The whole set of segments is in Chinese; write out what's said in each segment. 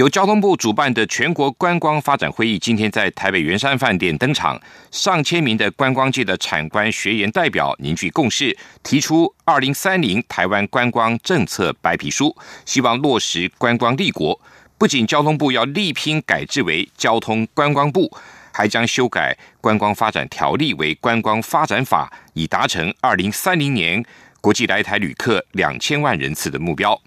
由交通部主办的全国观光发展会议今天在台北圆山饭店登场，上千名的观光界的产官学研代表凝聚共识，提出二零三零台湾观光政策白皮书，希望落实观光立国。不仅交通部要力拼改制为交通观光部，还将修改观光发展条例为观光发展法，以达成二零三零年国际来台旅客两千万人次的目标。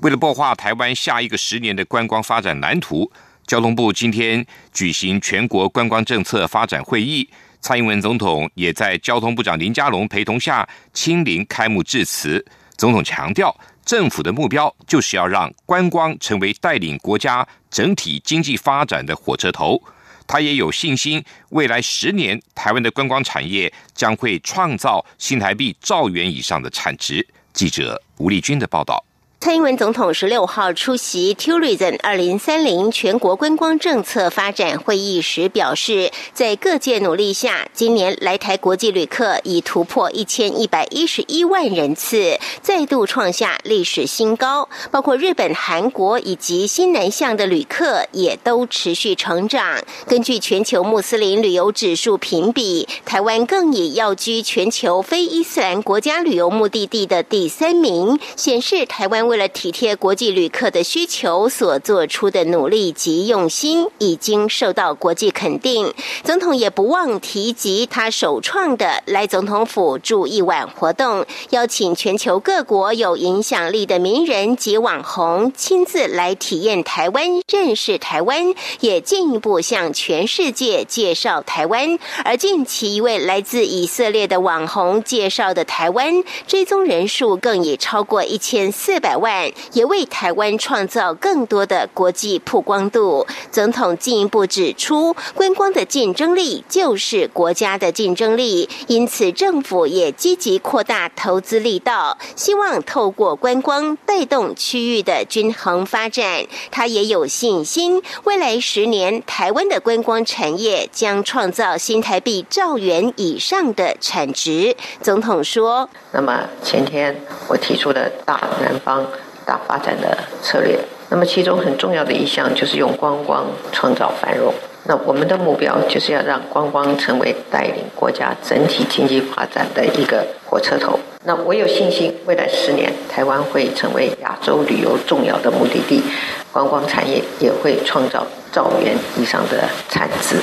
为了擘画台湾下一个十年的观光发展蓝图，交通部今天举行全国观光政策发展会议，蔡英文总统也在交通部长林佳龙陪同下亲临开幕致辞。总统强调，政府的目标就是要让观光成为带领国家整体经济发展的火车头。他也有信心，未来十年台湾的观光产业将会创造新台币兆元以上的产值。记者吴丽君的报道。蔡英文总统十六号出席 Tourism 二零三零全国观光政策发展会议时表示，在各界努力下，今年来台国际旅客已突破一千一百一十一万人次，再度创下历史新高。包括日本、韩国以及新南向的旅客也都持续成长。根据全球穆斯林旅游指数评比，台湾更以要居全球非伊斯兰国家旅游目的地的第三名，显示台湾。为了体贴国际旅客的需求所做出的努力及用心，已经受到国际肯定。总统也不忘提及他首创的来总统府住一晚活动，邀请全球各国有影响力的名人及网红亲自来体验台湾、认识台湾，也进一步向全世界介绍台湾。而近期一位来自以色列的网红介绍的台湾，追踪人数更已超过一千四百。万也为台湾创造更多的国际曝光度。总统进一步指出，观光的竞争力就是国家的竞争力，因此政府也积极扩大投资力道，希望透过观光带动区域的均衡发展。他也有信心，未来十年台湾的观光产业将创造新台币兆元以上的产值。总统说：“那么前天我提出的大南方。”大发展的策略，那么其中很重要的一项就是用观光创造繁荣。那我们的目标就是要让观光成为带领国家整体经济发展的一个火车头。那我有信心，未来十年台湾会成为亚洲旅游重要的目的地，观光产业也会创造。兆元以上的产值。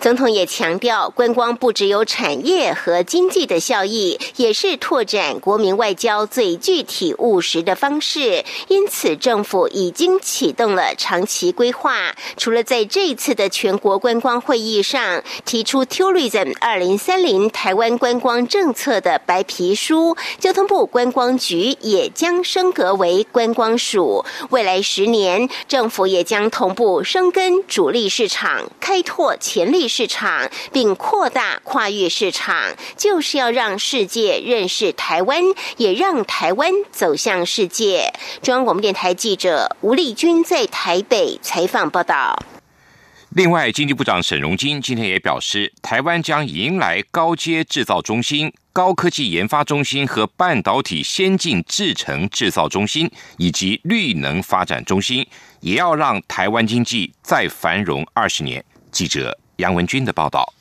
总统也强调，观光不只有产业和经济的效益，也是拓展国民外交最具体务实的方式。因此，政府已经启动了长期规划。除了在这一次的全国观光会议上提出 “Tourism 二零三零台湾观光政策”的白皮书，交通部观光局也将升格为观光署。未来十年，政府也将同步升根。主力市场开拓潜力市场，并扩大跨越市场，就是要让世界认识台湾，也让台湾走向世界。中央广播电台记者吴丽君在台北采访报道。另外，经济部长沈荣金今天也表示，台湾将迎来高阶制造中心、高科技研发中心和半导体先进制程制造中心，以及绿能发展中心。也要让台湾经济再繁荣二十年。记者杨文军的报道。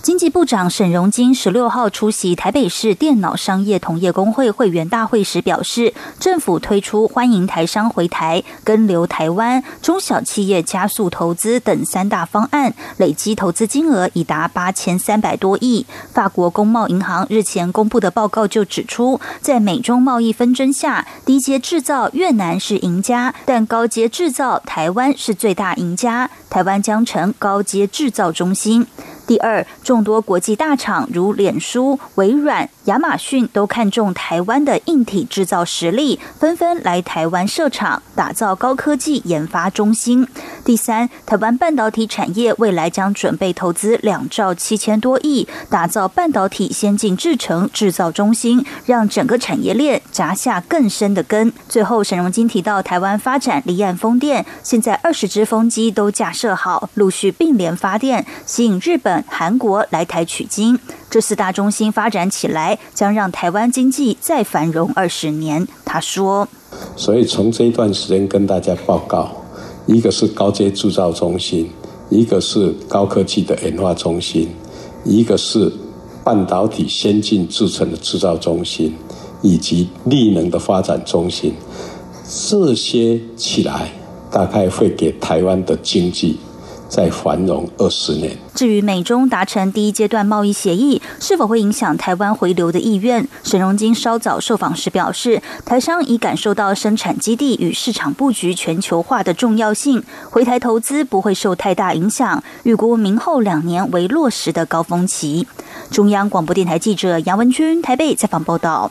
经济部长沈荣金十六号出席台北市电脑商业同业工会会员大会时表示，政府推出欢迎台商回台、跟留台湾、中小企业加速投资等三大方案，累积投资金额已达八千三百多亿。法国工贸银行日前公布的报告就指出，在美中贸易纷争下，低阶制造越南是赢家，但高阶制造台湾是最大赢家，台湾将成高阶制造中心。第二，众多国际大厂如脸书、微软、亚马逊都看中台湾的硬体制造实力，纷纷来台湾设厂，打造高科技研发中心。第三，台湾半导体产业未来将准备投资两兆七千多亿，打造半导体先进制程制造中心，让整个产业链扎下更深的根。最后，沈荣金提到，台湾发展离岸风电，现在二十只风机都架设好，陆续并联发电，吸引日本、韩国来台取经。这四大中心发展起来，将让台湾经济再繁荣二十年。他说：“所以从这一段时间跟大家报告。”一个是高阶制造中心，一个是高科技的研发中心，一个是半导体先进制成的制造中心，以及力能的发展中心，这些起来大概会给台湾的经济。再繁荣二十年。至于美中达成第一阶段贸易协议，是否会影响台湾回流的意愿？沈荣金稍早受访时表示，台商已感受到生产基地与市场布局全球化的重要性，回台投资不会受太大影响。预估明后两年为落实的高峰期。中央广播电台记者杨文君台北采访报道。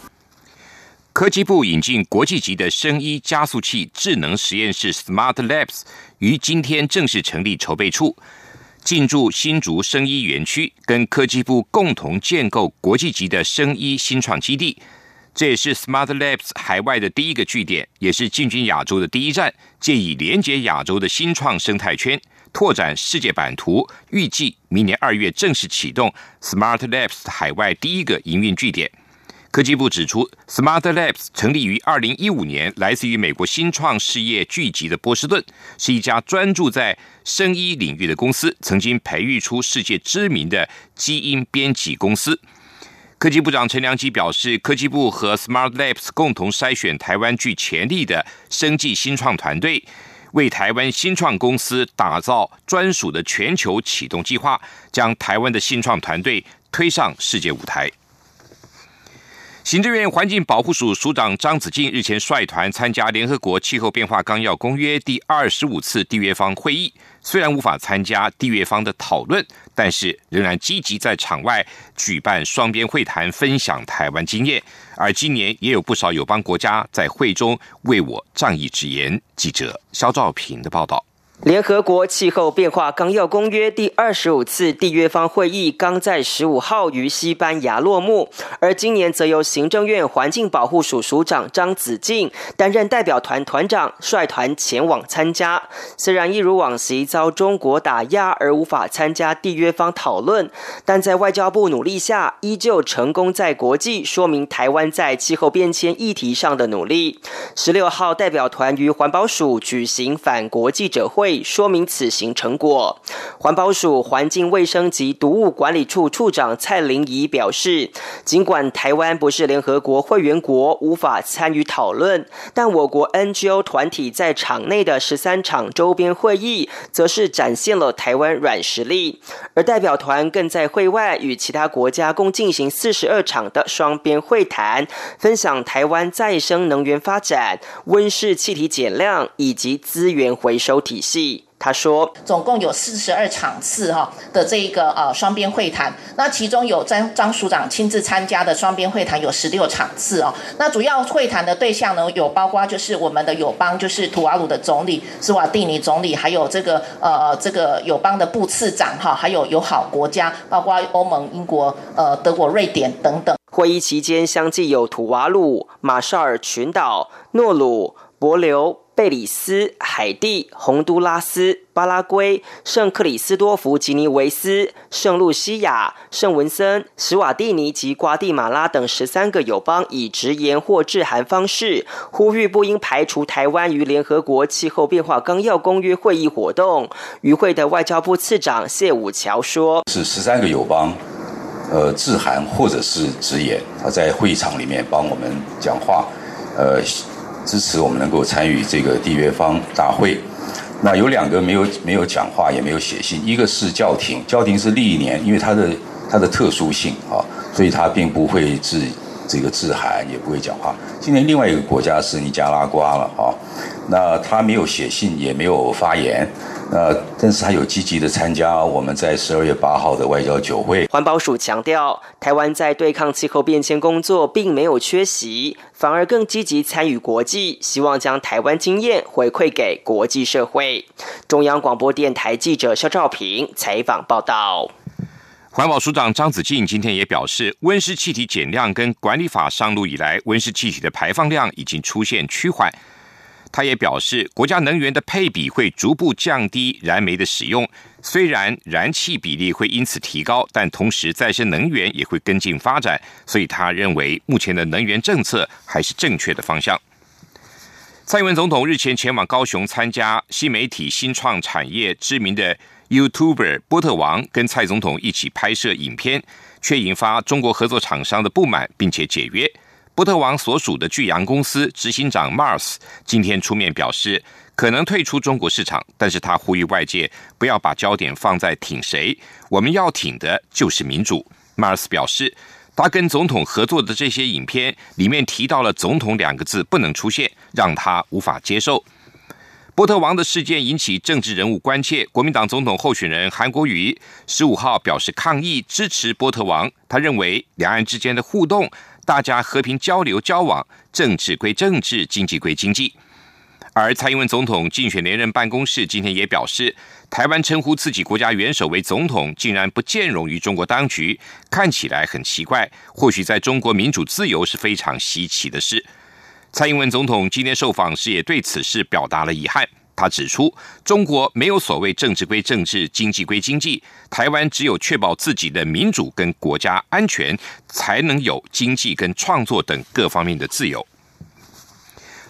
科技部引进国际级的生医加速器智能实验室 Smart Labs，于今天正式成立筹备处，进驻新竹生医园区，跟科技部共同建构国际级的生医新创基地。这也是 Smart Labs 海外的第一个据点，也是进军亚洲的第一站，借以连接亚洲的新创生态圈，拓展世界版图。预计明年二月正式启动 Smart Labs 海外第一个营运据点。科技部指出，Smart Labs 成立于二零一五年，来自于美国新创事业聚集的波士顿，是一家专注在生医领域的公司，曾经培育出世界知名的基因编辑公司。科技部长陈良基表示，科技部和 Smart Labs 共同筛选台湾具潜力的生技新创团队，为台湾新创公司打造专属的全球启动计划，将台湾的新创团队推上世界舞台。行政院环境保护署署长张子静日前率团参加联合国气候变化纲要公约第二十五次缔约方会议，虽然无法参加缔约方的讨论，但是仍然积极在场外举办双边会谈，分享台湾经验。而今年也有不少友邦国家在会中为我仗义直言。记者肖兆平的报道。联合国气候变化纲要公约第二十五次缔约方会议刚在十五号于西班牙落幕，而今年则由行政院环境保护署署长张子静担任代表团团长，率团前往参加。虽然一如往昔遭中国打压而无法参加缔约方讨论，但在外交部努力下，依旧成功在国际说明台湾在气候变迁议题上的努力。十六号代表团于环保署举行反国记者会。说明此行成果。环保署环境卫生及毒物管理处处长蔡玲仪表示，尽管台湾不是联合国会员国，无法参与讨论，但我国 NGO 团体在场内的十三场周边会议，则是展现了台湾软实力。而代表团更在会外与其他国家共进行四十二场的双边会谈，分享台湾再生能源发展、温室气体减量以及资源回收体系。他说，总共有四十二场次哈的这一个呃双边会谈，那其中有张张署长亲自参加的双边会谈有十六场次哦。那主要会谈的对象呢，有包括就是我们的友邦，就是图瓦鲁的总理斯瓦蒂尼总理，还有这个呃这个友邦的部次长哈，还有友好国家，包括欧盟、英国、呃德国、瑞典等等。会议期间，相继有图瓦鲁、马绍尔群岛、诺鲁、伯琉。贝里斯、海地、洪都拉斯、巴拉圭、圣克里斯多福吉尼维斯、圣露西亚、圣文森、史瓦蒂尼及瓜地马拉等十三个友邦以直言或致函方式呼吁，不应排除台湾于联合国气候变化纲要公约会议活动。与会的外交部次长谢武桥说：“是十三个友邦，呃，致函或者是直言，他在会议场里面帮我们讲话，呃。”支持我们能够参与这个缔约方大会。那有两个没有没有讲话，也没有写信。一个是教廷，教廷是历年，因为它的它的特殊性啊，所以它并不会是这个致函，也不会讲话。今年另外一个国家是尼加拉瓜了哈，那他没有写信，也没有发言。那但是他有积极的参加我们在十二月八号的外交酒会。环保署强调，台湾在对抗气候变迁工作并没有缺席，反而更积极参与国际，希望将台湾经验回馈给国际社会。中央广播电台记者肖兆平采访报道。环保署长张子静今天也表示，温室气体减量跟管理法上路以来，温室气体的排放量已经出现趋缓。他也表示，国家能源的配比会逐步降低燃煤的使用，虽然燃气比例会因此提高，但同时再生能源也会跟进发展，所以他认为目前的能源政策还是正确的方向。蔡英文总统日前前往高雄参加新媒体新创产业知名的 YouTuber 波特王跟蔡总统一起拍摄影片，却引发中国合作厂商的不满，并且解约。波特王所属的巨阳公司执行长 Mars 今天出面表示，可能退出中国市场，但是他呼吁外界不要把焦点放在挺谁，我们要挺的就是民主。Mars 表示，他跟总统合作的这些影片里面提到了“总统”两个字不能出现，让他无法接受。波特王的事件引起政治人物关切，国民党总统候选人韩国瑜十五号表示抗议支持波特王，他认为两岸之间的互动。大家和平交流交往，政治归政治，经济归经济。而蔡英文总统竞选连任办公室今天也表示，台湾称呼自己国家元首为总统，竟然不兼容于中国当局，看起来很奇怪。或许在中国民主自由是非常稀奇的事。蔡英文总统今天受访时也对此事表达了遗憾。他指出，中国没有所谓政治归政治，经济归经济。台湾只有确保自己的民主跟国家安全，才能有经济跟创作等各方面的自由。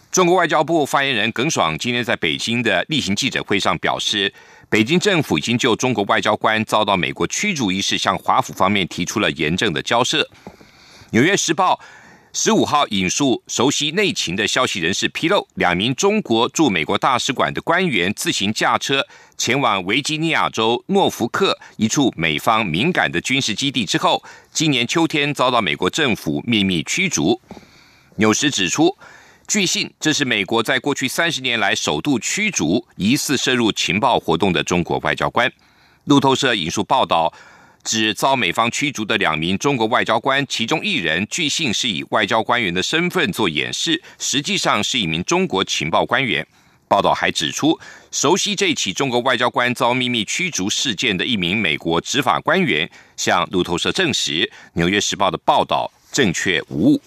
中国外交部发言人耿爽今天在北京的例行记者会上表示，北京政府已经就中国外交官遭到美国驱逐一事，向华府方面提出了严正的交涉。纽约时报。十五号引述熟悉内情的消息人士披露，两名中国驻美国大使馆的官员自行驾车前往维吉尼亚州诺福克一处美方敏感的军事基地之后，今年秋天遭到美国政府秘密驱逐。纽时指出，据信这是美国在过去三十年来首度驱逐疑似涉入情报活动的中国外交官。路透社引述报道。指遭美方驱逐的两名中国外交官，其中一人据信是以外交官员的身份做掩饰，实际上是一名中国情报官员。报道还指出，熟悉这起中国外交官遭秘密驱逐事件的一名美国执法官员向路透社证实，《纽约时报》的报道正确无误。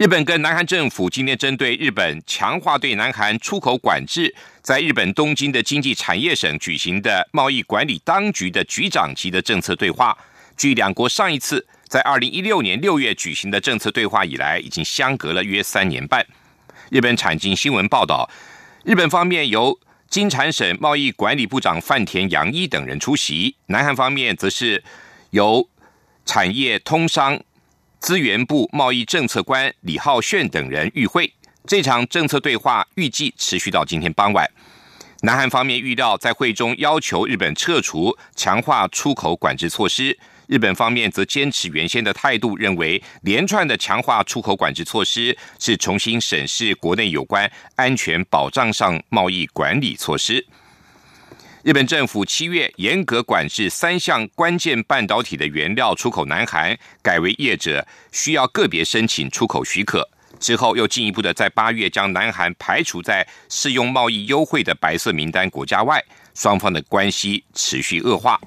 日本跟南韩政府今天针对日本强化对南韩出口管制，在日本东京的经济产业省举行的贸易管理当局的局长级的政策对话。距两国上一次在二零一六年六月举行的政策对话以来，已经相隔了约三年半。日本产经新闻报道，日本方面由金产省贸易管理部长范田洋一等人出席，南韩方面则是由产业通商。资源部贸易政策官李浩炫等人与会，这场政策对话预计持续到今天傍晚。南韩方面预料在会中要求日本撤除强化出口管制措施，日本方面则坚持原先的态度，认为连串的强化出口管制措施是重新审视国内有关安全保障上贸易管理措施。日本政府七月严格管制三项关键半导体的原料出口南韩，改为业者需要个别申请出口许可。之后又进一步的在八月将南韩排除在适用贸易优惠的白色名单国家外，双方的关系持续恶化。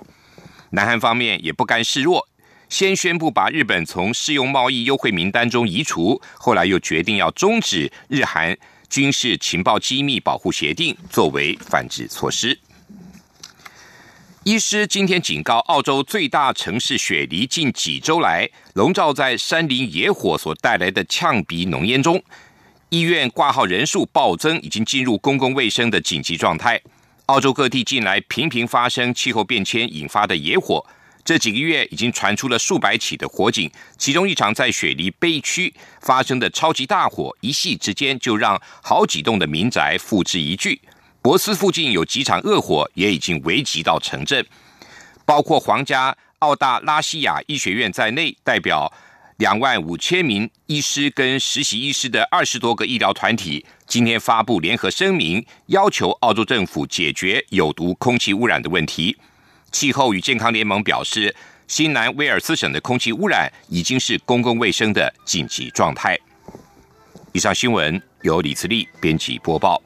南韩方面也不甘示弱，先宣布把日本从适用贸易优惠名单中移除，后来又决定要终止日韩军事情报机密保护协定，作为反制措施。医师今天警告，澳洲最大城市雪梨近几周来笼罩在山林野火所带来的呛鼻浓烟中，医院挂号人数暴增，已经进入公共卫生的紧急状态。澳洲各地近来频频发生气候变迁引发的野火，这几个月已经传出了数百起的火警，其中一场在雪梨悲区发生的超级大火，一夕之间就让好几栋的民宅付之一炬。博斯附近有几场恶火，也已经危及到城镇，包括皇家澳大拉西亚医学院在内，代表两万五千名医师跟实习医师的二十多个医疗团体今天发布联合声明，要求澳洲政府解决有毒空气污染的问题。气候与健康联盟表示，新南威尔斯省的空气污染已经是公共卫生的紧急状态。以上新闻由李慈利编辑播报。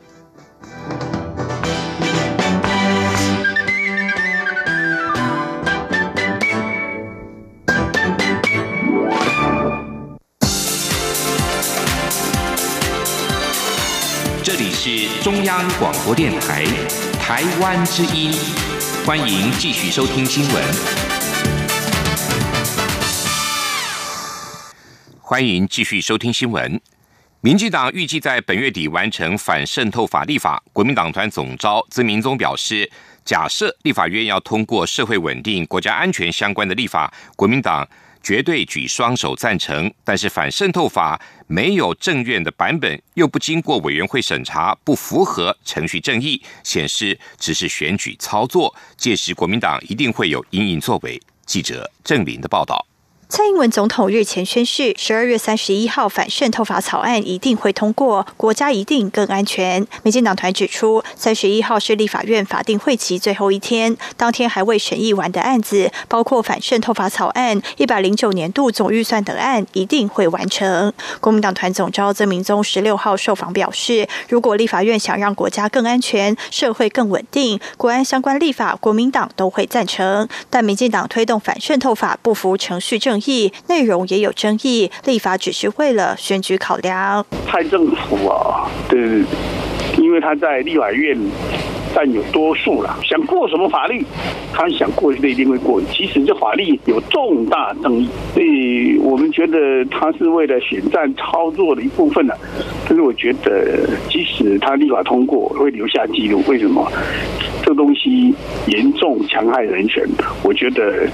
是中央广播电台台湾之音，欢迎继续收听新闻。欢迎继续收听新闻。民进党预计在本月底完成反渗透法立法。国民党团总召曾明宗表示，假设立法院要通过社会稳定、国家安全相关的立法，国民党。绝对举双手赞成，但是反渗透法没有政院的版本，又不经过委员会审查，不符合程序正义，显示只是选举操作。届时国民党一定会有阴影作为。记者郑林的报道。蔡英文总统日前宣誓，十二月三十一号反渗透法草案一定会通过，国家一定更安全。民进党团指出，三十一号是立法院法定会期最后一天，当天还未审议完的案子，包括反渗透法草案、一百零九年度总预算等案，一定会完成。国民党团总召曾明宗十六号受访表示，如果立法院想让国家更安全、社会更稳定，国安相关立法，国民党都会赞成。但民进党推动反渗透法不服程序正。议内容也有争议，立法只是为了选举考量。蔡政府啊，对，因为他在立法院占有多数了，想过什么法律，他想过就一定会过。其实这法律有重大争议，所以我们觉得他是为了选战操作的一部分呢。但是我觉得，即使他立法通过，会留下记录。为什么？这东西严重强害人权，我觉得。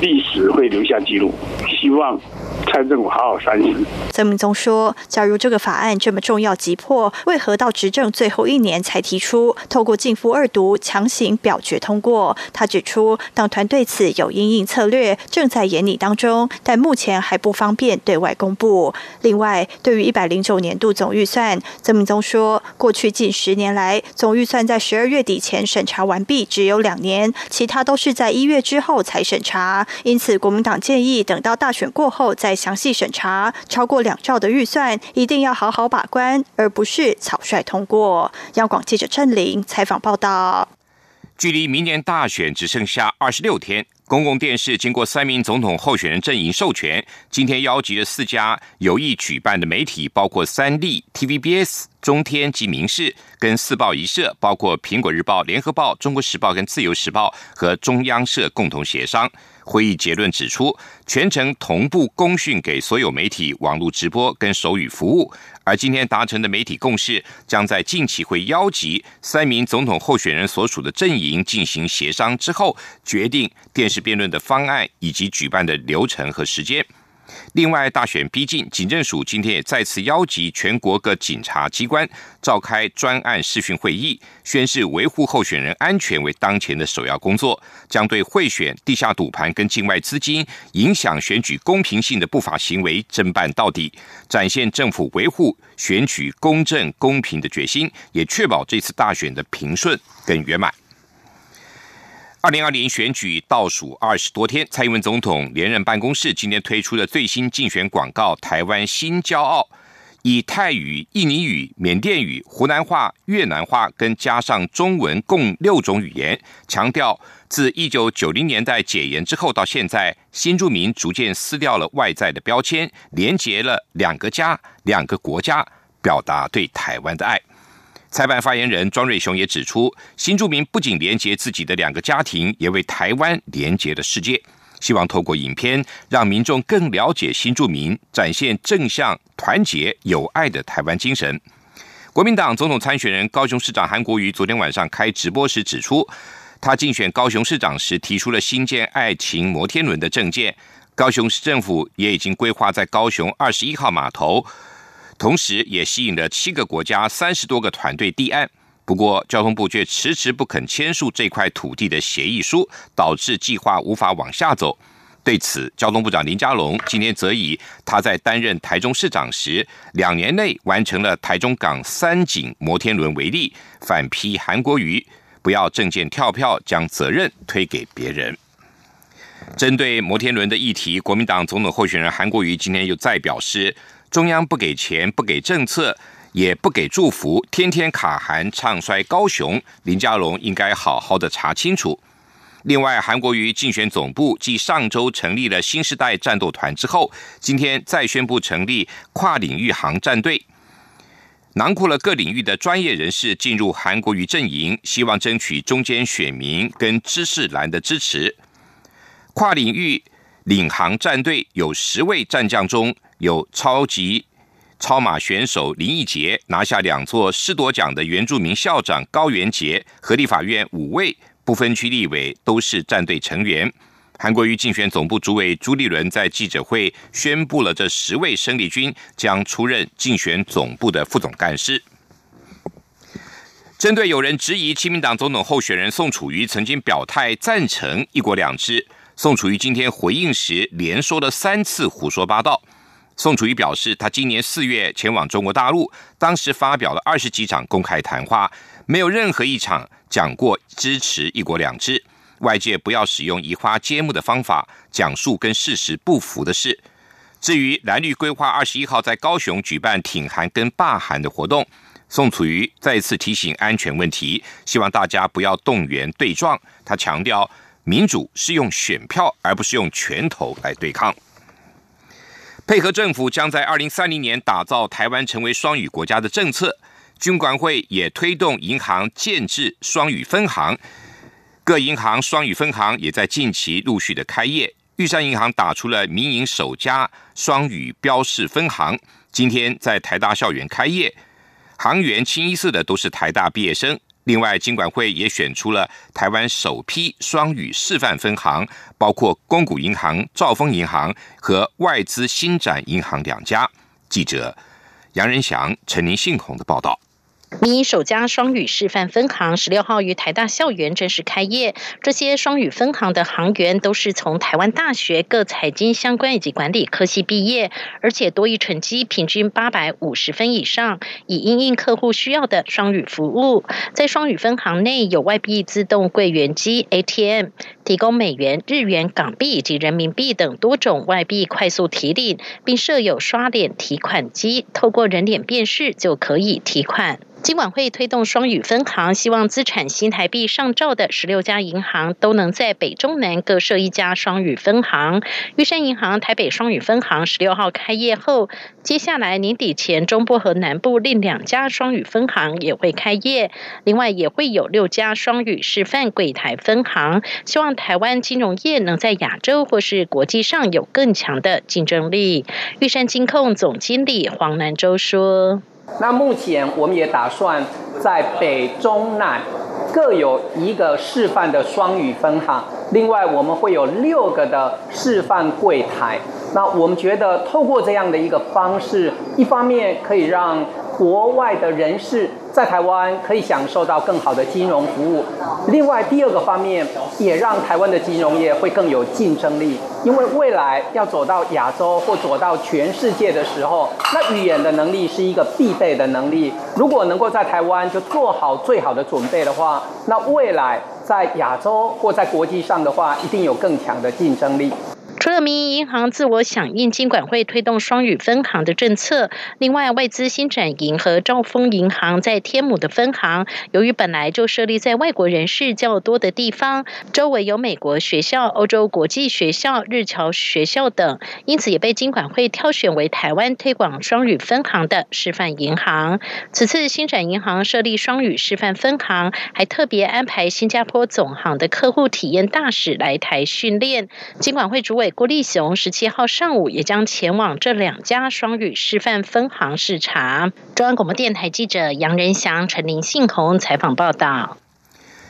历史会留下记录，希望蔡政府好好反思。曾明宗说：“假如这个法案这么重要急迫，为何到执政最后一年才提出，透过进复二读强行表决通过？”他指出，党团对此有应应策略，正在研拟当中，但目前还不方便对外公布。另外，对于一百零九年度总预算，曾明宗说：“过去近十年来，总预算在十二月底前审查完毕，只有两年，其他都是在一月之后才审查。”因此，国民党建议等到大选过后再详细审查。超过两兆的预算，一定要好好把关，而不是草率通过。央广记者郑玲采访报道。距离明年大选只剩下二十六天，公共电视经过三名总统候选人阵营授权，今天邀集了四家有意举办的媒体，包括三立、TVBS、中天及民视，跟四报一社，包括苹果日报、联合报、中国时报跟自由时报和中央社共同协商。会议结论指出，全程同步公讯给所有媒体网络直播跟手语服务。而今天达成的媒体共识，将在近期会邀集三名总统候选人所属的阵营进行协商之后，决定电视辩论的方案以及举办的流程和时间。另外，大选逼近，警政署今天也再次邀集全国各警察机关召开专案视讯会议，宣示维护候选人安全为当前的首要工作，将对贿选、地下赌盘跟境外资金影响选举公平性的不法行为侦办到底，展现政府维护选举公正公平的决心，也确保这次大选的平顺跟圆满。二零二零选举倒数二十多天，蔡英文总统连任办公室今天推出了最新竞选广告《台湾新骄傲》，以泰语、印尼语、缅甸语、湖南话、越南话跟加上中文共六种语言，强调自一九九零年代解严之后到现在，新住民逐渐撕掉了外在的标签，连结了两个家、两个国家，表达对台湾的爱。裁判发言人庄瑞雄也指出，新住民不仅连接自己的两个家庭，也为台湾连接了世界。希望透过影片，让民众更了解新住民，展现正向、团结、友爱的台湾精神。国民党总统参选人高雄市长韩国瑜昨天晚上开直播时指出，他竞选高雄市长时提出了新建爱情摩天轮的政见。高雄市政府也已经规划在高雄二十一号码头。同时，也吸引了七个国家三十多个团队递案。不过，交通部却迟迟不肯签署这块土地的协议书，导致计划无法往下走。对此，交通部长林佳龙今天则以他在担任台中市长时，两年内完成了台中港三井摩天轮为例，反批韩国瑜不要证件跳票，将责任推给别人。针对摩天轮的议题，国民党总统候选人韩国瑜今天又再表示，中央不给钱、不给政策、也不给祝福，天天卡韩唱衰高雄，林佳龙应该好好的查清楚。另外，韩国瑜竞选总部继上周成立了新时代战斗团之后，今天再宣布成立跨领域航战队，囊括了各领域的专业人士进入韩国瑜阵营，希望争取中间选民跟知识蓝的支持。跨领域领航战队有十位战将中，有超级超马选手林义杰拿下两座师铎奖的原住民校长高元杰，和立法院五位。不分区立委都是战队成员。韩国瑜竞选总部主委朱立伦在记者会宣布了，这十位生力军将出任竞选总部的副总干事。针对有人质疑亲民党总统候选人宋楚瑜曾经表态赞成一国两制，宋楚瑜今天回应时连说了三次胡说八道。宋楚瑜表示，他今年四月前往中国大陆，当时发表了二十几场公开谈话，没有任何一场。讲过支持一国两制，外界不要使用移花接木的方法讲述跟事实不符的事。至于蓝绿规划二十一号在高雄举办挺韩跟罢韩的活动，宋楚瑜再次提醒安全问题，希望大家不要动员对撞。他强调，民主是用选票而不是用拳头来对抗。配合政府将在二零三零年打造台湾成为双语国家的政策。军管会也推动银行建制双语分行，各银行双语分行也在近期陆续的开业。玉山银行打出了民营首家双语标示分行，今天在台大校园开业，行员清一色的都是台大毕业生。另外，金管会也选出了台湾首批双语示范分行，包括光谷银行、兆丰银行和外资新展银行两家。记者杨仁祥、陈林信宏的报道。民营首家双语示范分行十六号于台大校园正式开业。这些双语分行的行员都是从台湾大学各财经相关以及管理科系毕业，而且多益成绩平均八百五十分以上，以应应客户需要的双语服务。在双语分行内有外币自动柜员机 ATM，提供美元、日元、港币以及人民币等多种外币快速提领，并设有刷脸提款机，透过人脸辨识就可以提款。金管会推动双语分行，希望资产新台币上兆的十六家银行都能在北中南各设一家双语分行。玉山银行台北双语分行十六号开业后，接下来年底前中部和南部另两家双语分行也会开业，另外也会有六家双语示范柜台分行。希望台湾金融业能在亚洲或是国际上有更强的竞争力。玉山金控总经理黄南洲说。那目前我们也打算在北中南各有一个示范的双语分行，另外我们会有六个的示范柜台。那我们觉得透过这样的一个方式，一方面可以让国外的人士。在台湾可以享受到更好的金融服务。另外，第二个方面也让台湾的金融业会更有竞争力。因为未来要走到亚洲或走到全世界的时候，那语言的能力是一个必备的能力。如果能够在台湾就做好最好的准备的话，那未来在亚洲或在国际上的话，一定有更强的竞争力。民营银行自我响应金管会推动双语分行的政策，另外外资新展银和兆丰银行在天母的分行，由于本来就设立在外国人士较多的地方，周围有美国学校、欧洲国际学校、日侨学校等，因此也被金管会挑选为台湾推广双语分行的示范银行。此次新展银行设立双语示范分行，还特别安排新加坡总行的客户体验大使来台训练。金管会主委。郭立雄十七号上午也将前往这两家双语示范分行视察。中央广播电台记者杨仁祥、陈林信宏采访报道。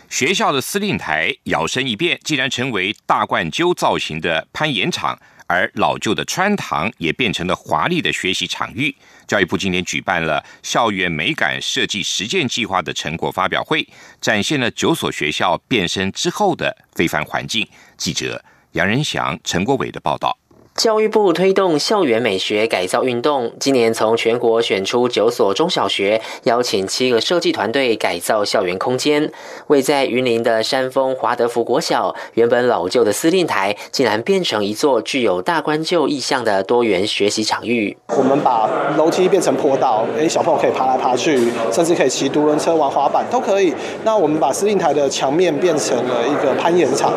学校的司令台摇身一变，竟然成为大冠鸠造型的攀岩场，而老旧的穿堂也变成了华丽的学习场域。教育部今天举办了校园美感设计实践计划的成果发表会，展现了九所学校变身之后的非凡环境。记者。杨仁祥、陈国伟的报道。教育部推动校园美学改造运动，今年从全国选出九所中小学，邀请七个设计团队改造校园空间。位在云林的山峰华德福国小，原本老旧的司令台，竟然变成一座具有大观旧意象的多元学习场域。我们把楼梯变成坡道，诶，小朋友可以爬来爬去，甚至可以骑独轮车、玩滑板都可以。那我们把司令台的墙面变成了一个攀岩场，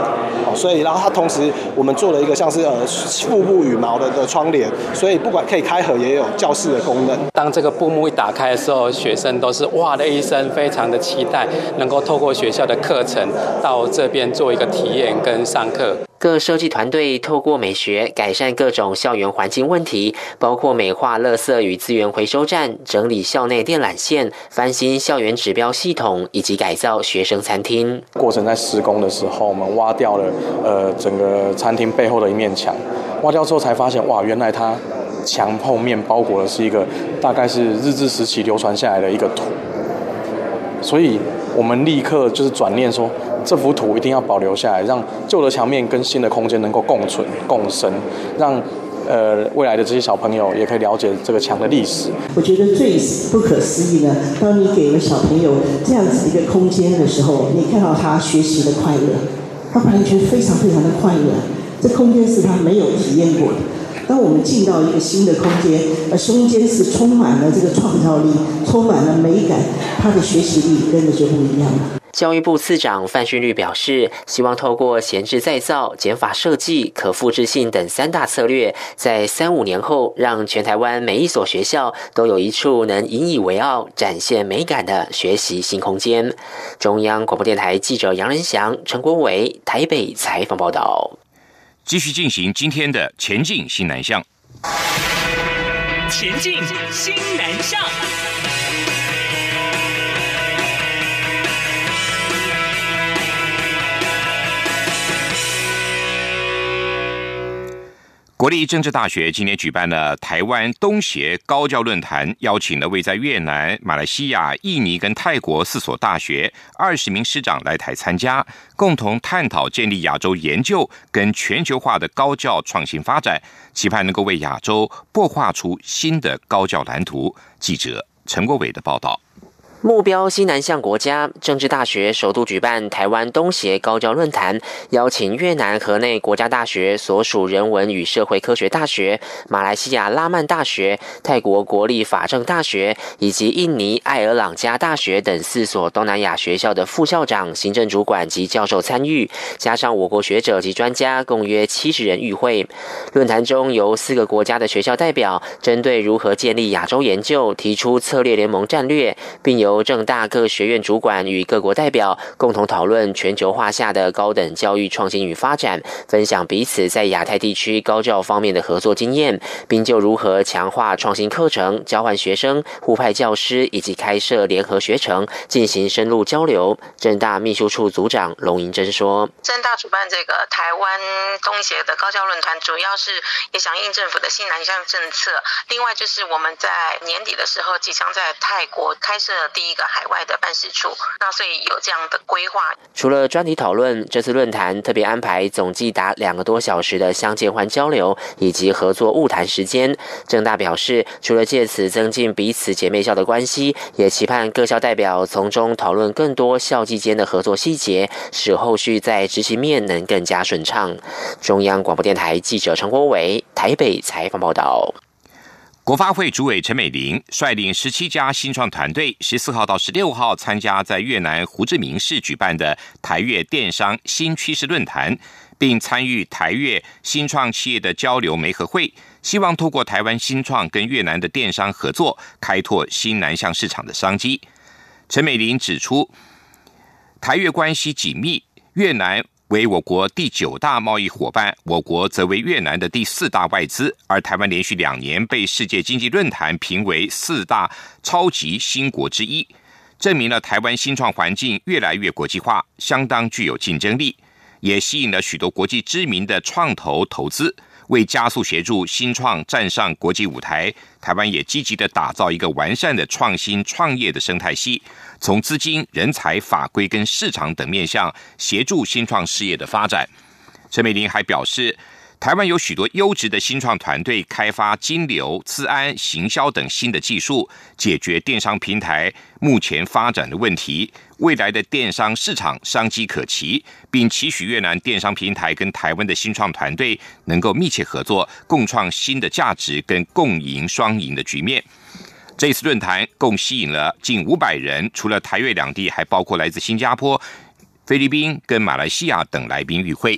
哦，所以然后它同时我们做了一个像是呃腹部。布羽毛的的窗帘，所以不管可以开合，也有教室的功能。当这个布幕一打开的时候，学生都是哇的一声，非常的期待，能够透过学校的课程到这边做一个体验跟上课。各设计团队透过美学改善各种校园环境问题，包括美化垃圾与资源回收站、整理校内电缆线、翻新校园指标系统，以及改造学生餐厅。过程在施工的时候，我们挖掉了呃整个餐厅背后的一面墙，挖掉之后才发现，哇，原来它墙后面包裹的是一个大概是日治时期流传下来的一个图，所以我们立刻就是转念说。这幅图一定要保留下来，让旧的墙面跟新的空间能够共存共生，让呃未来的这些小朋友也可以了解这个墙的历史。我觉得最不可思议的，当你给了小朋友这样子一个空间的时候，你看到他学习的快乐，他完全非常非常的快乐。这空间是他没有体验过的。当我们进到一个新的空间，而空间是充满了这个创造力，充满了美感，他的学习力跟着就不一样了。教育部次长范训律表示，希望透过闲置再造、减法设计、可复制性等三大策略，在三五年后，让全台湾每一所学校都有一处能引以为傲、展现美感的学习新空间。中央广播电台记者杨仁祥、陈国伟台北采访报道。继续进行今天的前进新南向。前进新南向。国立政治大学今年举办了台湾东协高教论坛，邀请了位在越南、马来西亚、印尼跟泰国四所大学二十名师长来台参加，共同探讨建立亚洲研究跟全球化的高教创新发展，期盼能够为亚洲擘画出新的高教蓝图。记者陈国伟的报道。目标西南向国家政治大学首度举办台湾东协高教论坛，邀请越南河内国家大学所属人文与社会科学大学、马来西亚拉曼大学、泰国国立法政大学以及印尼艾尔朗加大学等四所东南亚学校的副校长、行政主管及教授参与，加上我国学者及专家，共约七十人与会。论坛中由四个国家的学校代表，针对如何建立亚洲研究，提出策略联盟战略，并由由正大各学院主管与各国代表共同讨论全球化下的高等教育创新与发展，分享彼此在亚太地区高教方面的合作经验，并就如何强化创新课程、交换学生、互派教师以及开设联合学程进行深入交流。正大秘书处组长龙银珍说：“正大主办这个台湾东协的高教论坛，主要是也响应政府的新南向政策。另外就是我们在年底的时候，即将在泰国开设第。”一个海外的办事处，那所以有这样的规划。除了专题讨论，这次论坛特别安排总计达两个多小时的相见欢交流以及合作晤谈时间。郑大表示，除了借此增进彼此姐妹校的关系，也期盼各校代表从中讨论更多校际间的合作细节，使后续在执行面能更加顺畅。中央广播电台记者陈国伟台北采访报道。国发会主委陈美玲率领十七家新创团队，十四号到十六号参加在越南胡志明市举办的台越电商新趋势论坛，并参与台越新创企业的交流媒合会，希望透过台湾新创跟越南的电商合作，开拓新南向市场的商机。陈美玲指出，台越关系紧密，越南。为我国第九大贸易伙伴，我国则为越南的第四大外资，而台湾连续两年被世界经济论坛评为四大超级新国之一，证明了台湾新创环境越来越国际化，相当具有竞争力，也吸引了许多国际知名的创投投资。为加速协助新创站上国际舞台，台湾也积极的打造一个完善的创新创业的生态系，从资金、人才、法规跟市场等面向协助新创事业的发展。陈美玲还表示。台湾有许多优质的新创团队，开发金流、资安、行销等新的技术，解决电商平台目前发展的问题。未来的电商市场商机可期，并期许越南电商平台跟台湾的新创团队能够密切合作，共创新的价值跟共赢双赢的局面。这次论坛共吸引了近五百人，除了台越两地，还包括来自新加坡、菲律宾跟马来西亚等来宾与会。